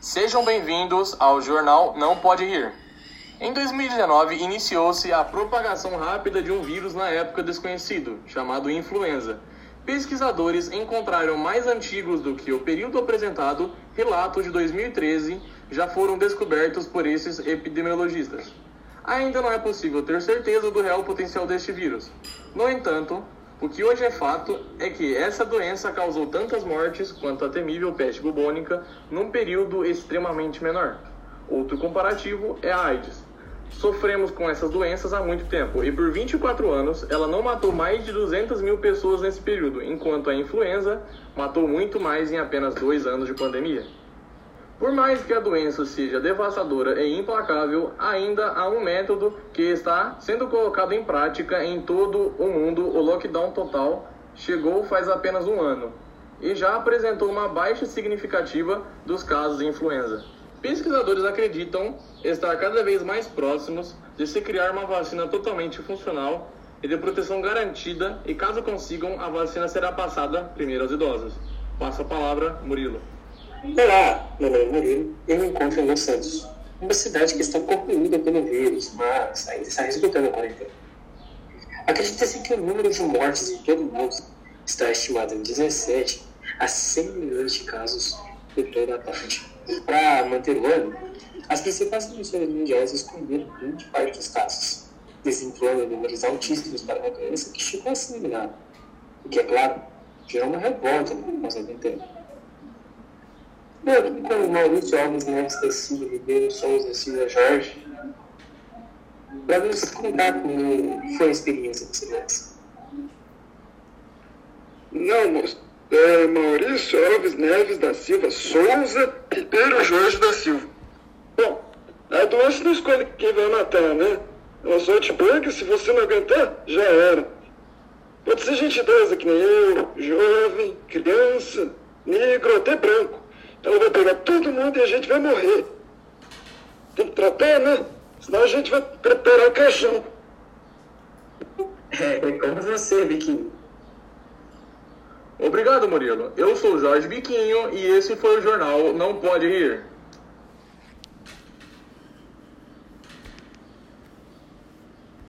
Sejam bem-vindos ao jornal Não Pode Rir. Em 2019, iniciou-se a propagação rápida de um vírus na época desconhecido, chamado influenza. Pesquisadores encontraram mais antigos do que o período apresentado, relatos de 2013 já foram descobertos por esses epidemiologistas. Ainda não é possível ter certeza do real potencial deste vírus. No entanto, o que hoje é fato é que essa doença causou tantas mortes quanto a temível peste bubônica num período extremamente menor. Outro comparativo é a AIDS. Sofremos com essas doenças há muito tempo e por 24 anos ela não matou mais de 200 mil pessoas nesse período, enquanto a influenza matou muito mais em apenas dois anos de pandemia. Por mais que a doença seja devastadora e implacável, ainda há um método que está sendo colocado em prática em todo o mundo. O lockdown total chegou faz apenas um ano e já apresentou uma baixa significativa dos casos de influenza. Pesquisadores acreditam estar cada vez mais próximos de se criar uma vacina totalmente funcional e de proteção garantida, e caso consigam, a vacina será passada primeiro aos idosos. Passa a palavra, Murilo. Olá, meu nome é Murilo e eu me encontro em Los Santos, uma cidade que está corroída pelo vírus, mas ainda está respeitando a quarentena. Acredita-se que o número de mortes em todo o mundo está estimado em 17 a 100 milhões de casos em toda a parte. Para manter o ano, as principais emissões mundiais esconderam grande parte dos casos, desenvolvendo números altíssimos para uma doença que chegou a se eliminar, o que, é claro, gerou uma revolta no nosso tempo. Meu, Maurício Alves Neves da Silva Ribeiro Souza Silva Jorge, para nos contar como foi a experiência de segurança. Não, moço. É Maurício Alves Neves da Silva Souza Ribeiro Jorge da Silva. Bom, a doença não escolhe quem vai matar, né? Uma sorte boa que se você não aguentar, já era. Pode ser gente idosa que nem eu, jovem, criança, negro, até branco. Ela vai pegar todo mundo e a gente vai morrer. Tem que tratar, né? Senão a gente vai preparar caixão. É, é como você, Biquinho. Obrigado, Murilo. Eu sou Jorge Biquinho e esse foi o jornal Não Pode Rir.